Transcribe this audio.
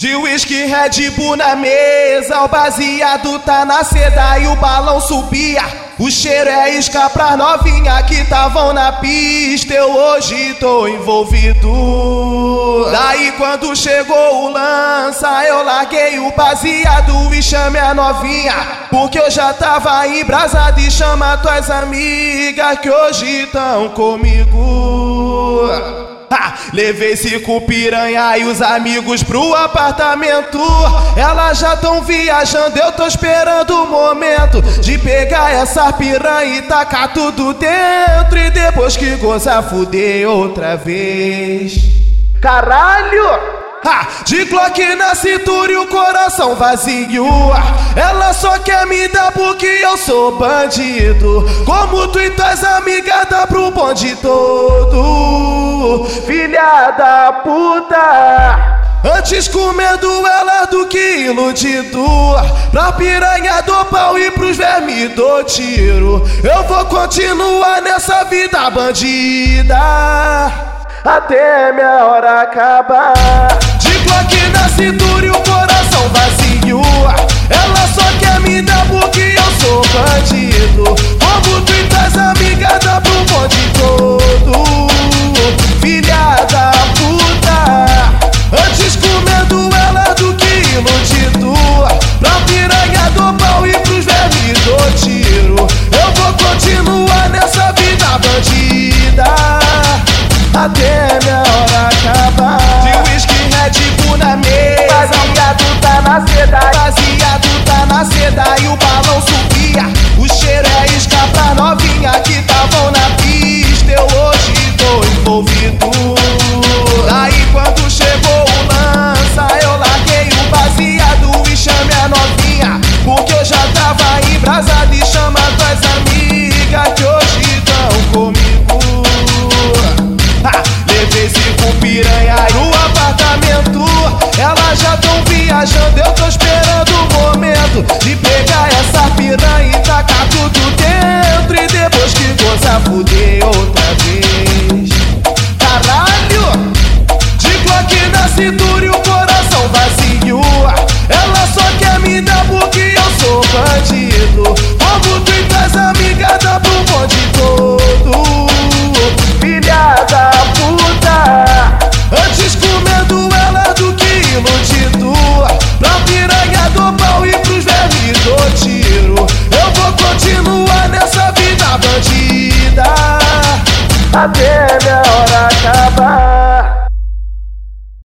De whisky Red Bull na mesa, o baseado tá na seda e o balão subia. O cheiro é isca pra novinha que tavam na pista, eu hoje tô envolvido. Daí quando chegou o lança, eu larguei o baseado e chamei a novinha. Porque eu já tava embrasado e chama tuas amigas que hoje tão comigo. Ha, levei cinco piranha e os amigos pro apartamento. Elas já tão viajando, eu tô esperando o momento de pegar essa piranha e tacar tudo dentro. E depois que gozar, fuder outra vez. Caralho! Ha, de Glock na cintura e o coração vazio. Ela só quer me dar porque eu sou bandido. Como tu e tuas amigas dá pro bonde todo. Filha da puta! Antes comendo ela do que iludido Pra piranha do pau e pros vermes do tiro. Eu vou continuar nessa vida bandida. Até minha hora acabar. De Glock na cintura e o coração vazio. Ela Até minha hora acabar. De whisky Red Bull na mesa. Baseado tá na seda Baseado tá na seda e o balão subia. O cheiro é isca pra novinha que tavam na pista. Eu hoje tô envolvido. Daí quando chegou o lança Eu larguei o baseado e chamei a novinha. Porque eu já tava embrasado e chama tuas amigas fuder até minha hora acabar.